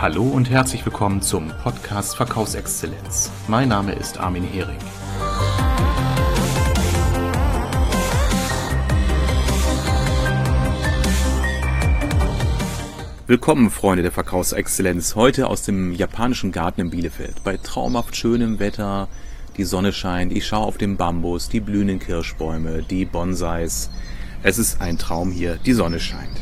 Hallo und herzlich willkommen zum Podcast Verkaufsexzellenz. Mein Name ist Armin Hering. Willkommen, Freunde der Verkaufsexzellenz. Heute aus dem japanischen Garten in Bielefeld. Bei traumhaft schönem Wetter, die Sonne scheint, ich schaue auf den Bambus, die blühenden Kirschbäume, die Bonsais. Es ist ein Traum hier, die Sonne scheint.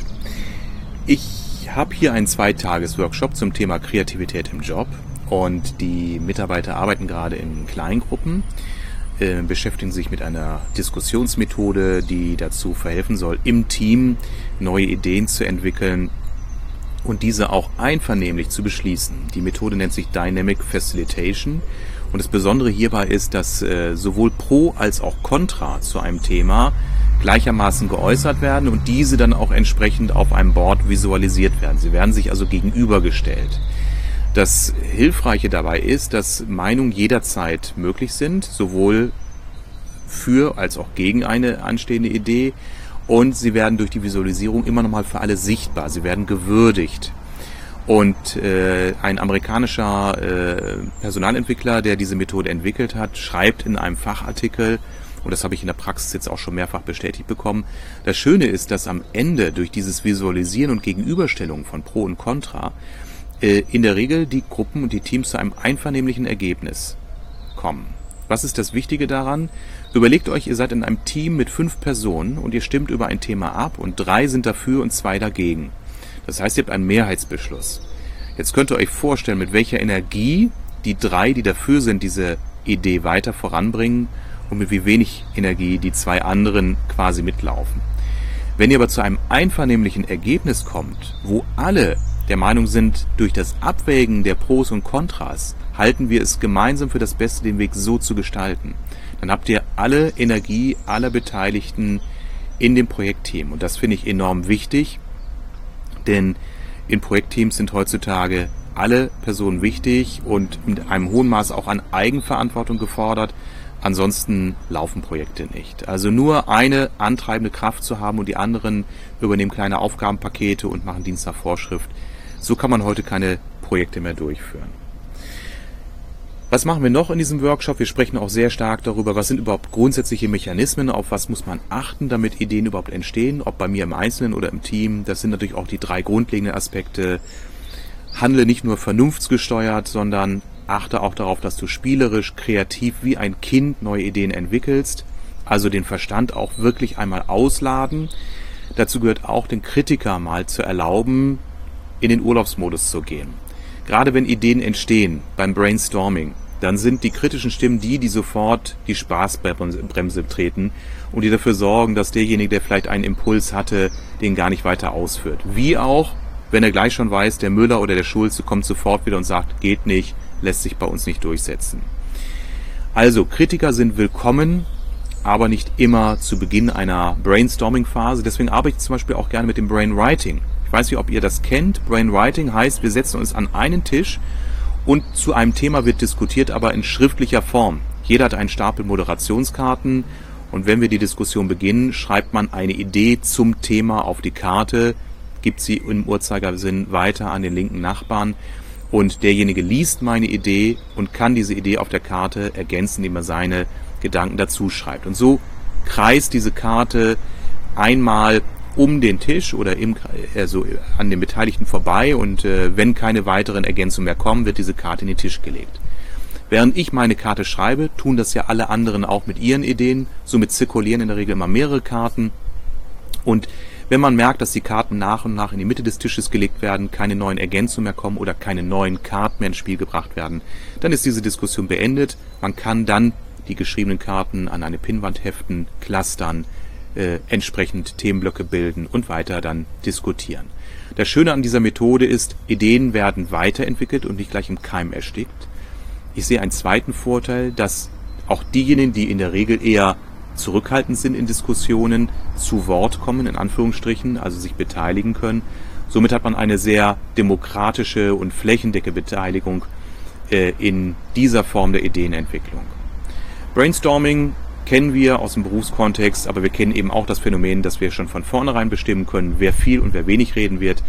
Ich habe hier einen Zweitages-Workshop zum Thema Kreativität im Job und die Mitarbeiter arbeiten gerade in Kleingruppen, äh, beschäftigen sich mit einer Diskussionsmethode, die dazu verhelfen soll, im Team neue Ideen zu entwickeln und diese auch einvernehmlich zu beschließen. Die Methode nennt sich Dynamic Facilitation und das Besondere hierbei ist, dass äh, sowohl Pro als auch Contra zu einem Thema gleichermaßen geäußert werden und diese dann auch entsprechend auf einem Board visualisiert werden. Sie werden sich also gegenübergestellt. Das Hilfreiche dabei ist, dass Meinungen jederzeit möglich sind, sowohl für als auch gegen eine anstehende Idee und sie werden durch die Visualisierung immer nochmal für alle sichtbar. Sie werden gewürdigt. Und äh, ein amerikanischer äh, Personalentwickler, der diese Methode entwickelt hat, schreibt in einem Fachartikel, und das habe ich in der Praxis jetzt auch schon mehrfach bestätigt bekommen. Das Schöne ist, dass am Ende durch dieses Visualisieren und Gegenüberstellung von Pro und Contra äh, in der Regel die Gruppen und die Teams zu einem einvernehmlichen Ergebnis kommen. Was ist das Wichtige daran? Überlegt euch, ihr seid in einem Team mit fünf Personen und ihr stimmt über ein Thema ab und drei sind dafür und zwei dagegen. Das heißt, ihr habt einen Mehrheitsbeschluss. Jetzt könnt ihr euch vorstellen, mit welcher Energie die drei, die dafür sind, diese Idee weiter voranbringen und mit wie wenig Energie die zwei anderen quasi mitlaufen. Wenn ihr aber zu einem einvernehmlichen Ergebnis kommt, wo alle der Meinung sind, durch das Abwägen der Pros und Kontras halten wir es gemeinsam für das Beste, den Weg so zu gestalten, dann habt ihr alle Energie aller Beteiligten in dem Projektteam. Und das finde ich enorm wichtig, denn in Projektteams sind heutzutage alle Personen wichtig und mit einem hohen Maß auch an Eigenverantwortung gefordert, Ansonsten laufen Projekte nicht. Also nur eine antreibende Kraft zu haben und die anderen übernehmen kleine Aufgabenpakete und machen Dienst nach Vorschrift. So kann man heute keine Projekte mehr durchführen. Was machen wir noch in diesem Workshop? Wir sprechen auch sehr stark darüber, was sind überhaupt grundsätzliche Mechanismen, auf was muss man achten, damit Ideen überhaupt entstehen, ob bei mir im Einzelnen oder im Team. Das sind natürlich auch die drei grundlegenden Aspekte. Handle nicht nur vernunftsgesteuert, sondern Achte auch darauf, dass du spielerisch, kreativ wie ein Kind neue Ideen entwickelst. Also den Verstand auch wirklich einmal ausladen. Dazu gehört auch den Kritiker mal zu erlauben, in den Urlaubsmodus zu gehen. Gerade wenn Ideen entstehen beim Brainstorming, dann sind die kritischen Stimmen die, die sofort die Spaßbremse treten und die dafür sorgen, dass derjenige, der vielleicht einen Impuls hatte, den gar nicht weiter ausführt. Wie auch, wenn er gleich schon weiß, der Müller oder der Schulze kommt sofort wieder und sagt, geht nicht, lässt sich bei uns nicht durchsetzen. Also, Kritiker sind willkommen, aber nicht immer zu Beginn einer Brainstorming-Phase. Deswegen arbeite ich zum Beispiel auch gerne mit dem Brainwriting. Ich weiß nicht, ob ihr das kennt. Brainwriting heißt, wir setzen uns an einen Tisch und zu einem Thema wird diskutiert, aber in schriftlicher Form. Jeder hat einen Stapel Moderationskarten und wenn wir die Diskussion beginnen, schreibt man eine Idee zum Thema auf die Karte, gibt sie im Uhrzeigersinn weiter an den linken Nachbarn und derjenige liest meine Idee und kann diese Idee auf der Karte ergänzen, indem er seine Gedanken dazu schreibt. Und so kreist diese Karte einmal um den Tisch oder im, also an den Beteiligten vorbei und äh, wenn keine weiteren Ergänzungen mehr kommen, wird diese Karte in den Tisch gelegt. Während ich meine Karte schreibe, tun das ja alle anderen auch mit ihren Ideen, somit zirkulieren in der Regel immer mehrere Karten und wenn man merkt, dass die Karten nach und nach in die Mitte des Tisches gelegt werden, keine neuen Ergänzungen mehr kommen oder keine neuen Karten mehr ins Spiel gebracht werden, dann ist diese Diskussion beendet. Man kann dann die geschriebenen Karten an eine Pinnwand heften, clustern, äh, entsprechend Themenblöcke bilden und weiter dann diskutieren. Das Schöne an dieser Methode ist, Ideen werden weiterentwickelt und nicht gleich im Keim erstickt. Ich sehe einen zweiten Vorteil, dass auch diejenigen, die in der Regel eher zurückhaltend sind in Diskussionen, zu Wort kommen, in Anführungsstrichen, also sich beteiligen können. Somit hat man eine sehr demokratische und flächendecke Beteiligung äh, in dieser Form der Ideenentwicklung. Brainstorming kennen wir aus dem Berufskontext, aber wir kennen eben auch das Phänomen, dass wir schon von vornherein bestimmen können, wer viel und wer wenig reden wird.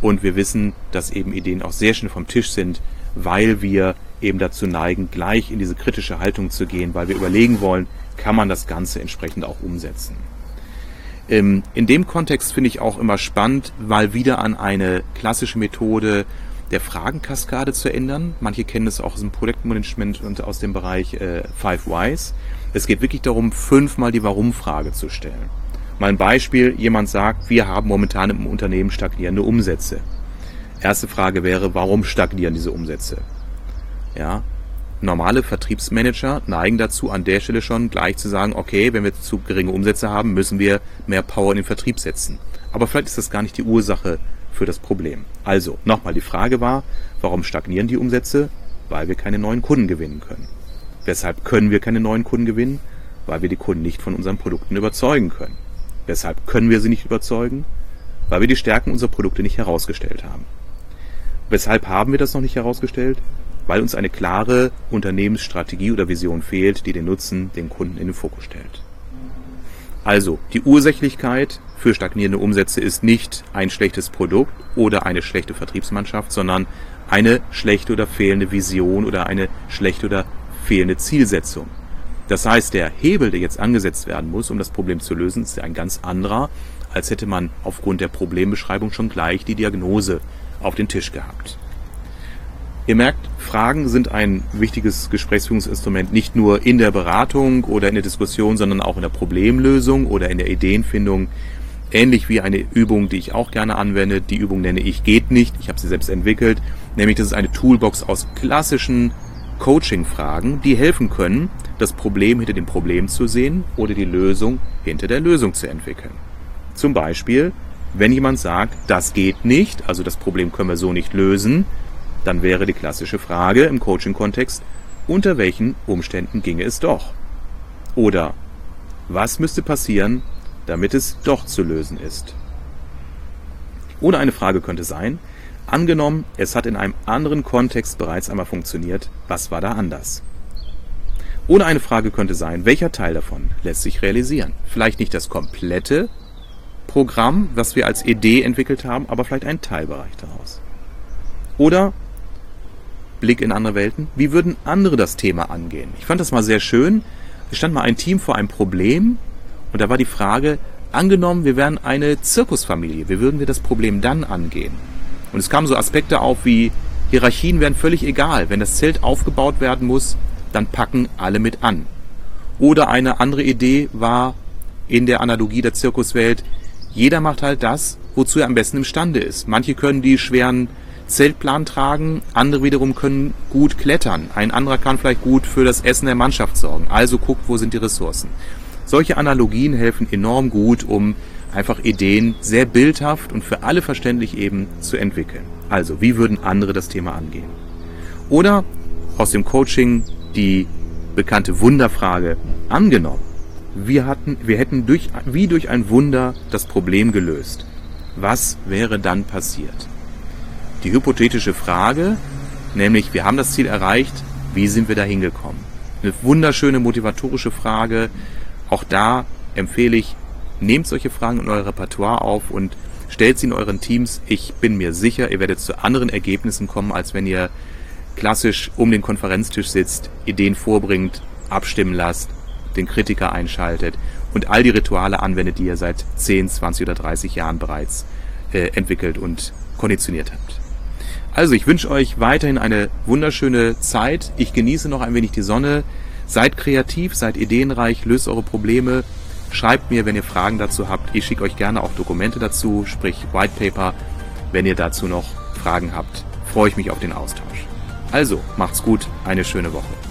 Und wir wissen, dass eben Ideen auch sehr schnell vom Tisch sind, weil wir eben dazu neigen, gleich in diese kritische Haltung zu gehen, weil wir überlegen wollen, kann man das Ganze entsprechend auch umsetzen. Ähm, in dem Kontext finde ich auch immer spannend, mal wieder an eine klassische Methode der Fragenkaskade zu ändern. Manche kennen es auch aus dem Projektmanagement und aus dem Bereich äh, Five Whys. Es geht wirklich darum, fünfmal die Warum-Frage zu stellen. Mal ein Beispiel, jemand sagt, wir haben momentan im Unternehmen stagnierende Umsätze. Erste Frage wäre, warum stagnieren diese Umsätze? Ja, normale Vertriebsmanager neigen dazu, an der Stelle schon gleich zu sagen, okay, wenn wir zu geringe Umsätze haben, müssen wir mehr Power in den Vertrieb setzen. Aber vielleicht ist das gar nicht die Ursache für das Problem. Also, nochmal, die Frage war, warum stagnieren die Umsätze? Weil wir keine neuen Kunden gewinnen können. Weshalb können wir keine neuen Kunden gewinnen? Weil wir die Kunden nicht von unseren Produkten überzeugen können. Weshalb können wir sie nicht überzeugen? Weil wir die Stärken unserer Produkte nicht herausgestellt haben. Weshalb haben wir das noch nicht herausgestellt? Weil uns eine klare Unternehmensstrategie oder Vision fehlt, die den Nutzen, den Kunden in den Fokus stellt. Also, die Ursächlichkeit für stagnierende Umsätze ist nicht ein schlechtes Produkt oder eine schlechte Vertriebsmannschaft, sondern eine schlechte oder fehlende Vision oder eine schlechte oder fehlende Zielsetzung. Das heißt, der Hebel, der jetzt angesetzt werden muss, um das Problem zu lösen, ist ein ganz anderer, als hätte man aufgrund der Problembeschreibung schon gleich die Diagnose auf den Tisch gehabt. Ihr merkt, Fragen sind ein wichtiges Gesprächsführungsinstrument nicht nur in der Beratung oder in der Diskussion, sondern auch in der Problemlösung oder in der Ideenfindung. Ähnlich wie eine Übung, die ich auch gerne anwende. Die Übung nenne ich Geht nicht. Ich habe sie selbst entwickelt. Nämlich, das ist eine Toolbox aus klassischen Coaching-Fragen, die helfen können, das Problem hinter dem Problem zu sehen oder die Lösung hinter der Lösung zu entwickeln. Zum Beispiel, wenn jemand sagt, das geht nicht, also das Problem können wir so nicht lösen, dann wäre die klassische Frage im Coaching-Kontext, unter welchen Umständen ginge es doch? Oder was müsste passieren, damit es doch zu lösen ist? Oder eine Frage könnte sein, angenommen, es hat in einem anderen Kontext bereits einmal funktioniert, was war da anders? Oder eine Frage könnte sein, welcher Teil davon lässt sich realisieren? Vielleicht nicht das komplette Programm, was wir als Idee entwickelt haben, aber vielleicht ein Teilbereich daraus. Oder Blick in andere Welten, wie würden andere das Thema angehen? Ich fand das mal sehr schön. Es stand mal ein Team vor einem Problem und da war die Frage, angenommen, wir wären eine Zirkusfamilie, wie würden wir das Problem dann angehen? Und es kamen so Aspekte auf wie Hierarchien wären völlig egal. Wenn das Zelt aufgebaut werden muss, dann packen alle mit an. Oder eine andere Idee war in der Analogie der Zirkuswelt, jeder macht halt das, wozu er am besten imstande ist. Manche können die schweren Zeltplan tragen, andere wiederum können gut klettern. Ein anderer kann vielleicht gut für das Essen der Mannschaft sorgen. Also guckt, wo sind die Ressourcen. Solche Analogien helfen enorm gut, um einfach Ideen sehr bildhaft und für alle verständlich eben zu entwickeln. Also, wie würden andere das Thema angehen? Oder aus dem Coaching die bekannte Wunderfrage angenommen. Wir, hatten, wir hätten durch, wie durch ein Wunder das Problem gelöst. Was wäre dann passiert? Die hypothetische Frage, nämlich wir haben das Ziel erreicht, wie sind wir da hingekommen? Eine wunderschöne motivatorische Frage. Auch da empfehle ich, nehmt solche Fragen in euer Repertoire auf und stellt sie in euren Teams. Ich bin mir sicher, ihr werdet zu anderen Ergebnissen kommen, als wenn ihr klassisch um den Konferenztisch sitzt, Ideen vorbringt, abstimmen lasst, den Kritiker einschaltet und all die Rituale anwendet, die ihr seit 10, 20 oder 30 Jahren bereits äh, entwickelt und konditioniert habt. Also ich wünsche euch weiterhin eine wunderschöne Zeit. Ich genieße noch ein wenig die Sonne. Seid kreativ, seid ideenreich, löst eure Probleme, Schreibt mir, wenn ihr Fragen dazu habt. Ich schicke euch gerne auch Dokumente dazu, sprich White Paper. Wenn ihr dazu noch Fragen habt, freue ich mich auf den Austausch. Also, macht's gut, eine schöne Woche.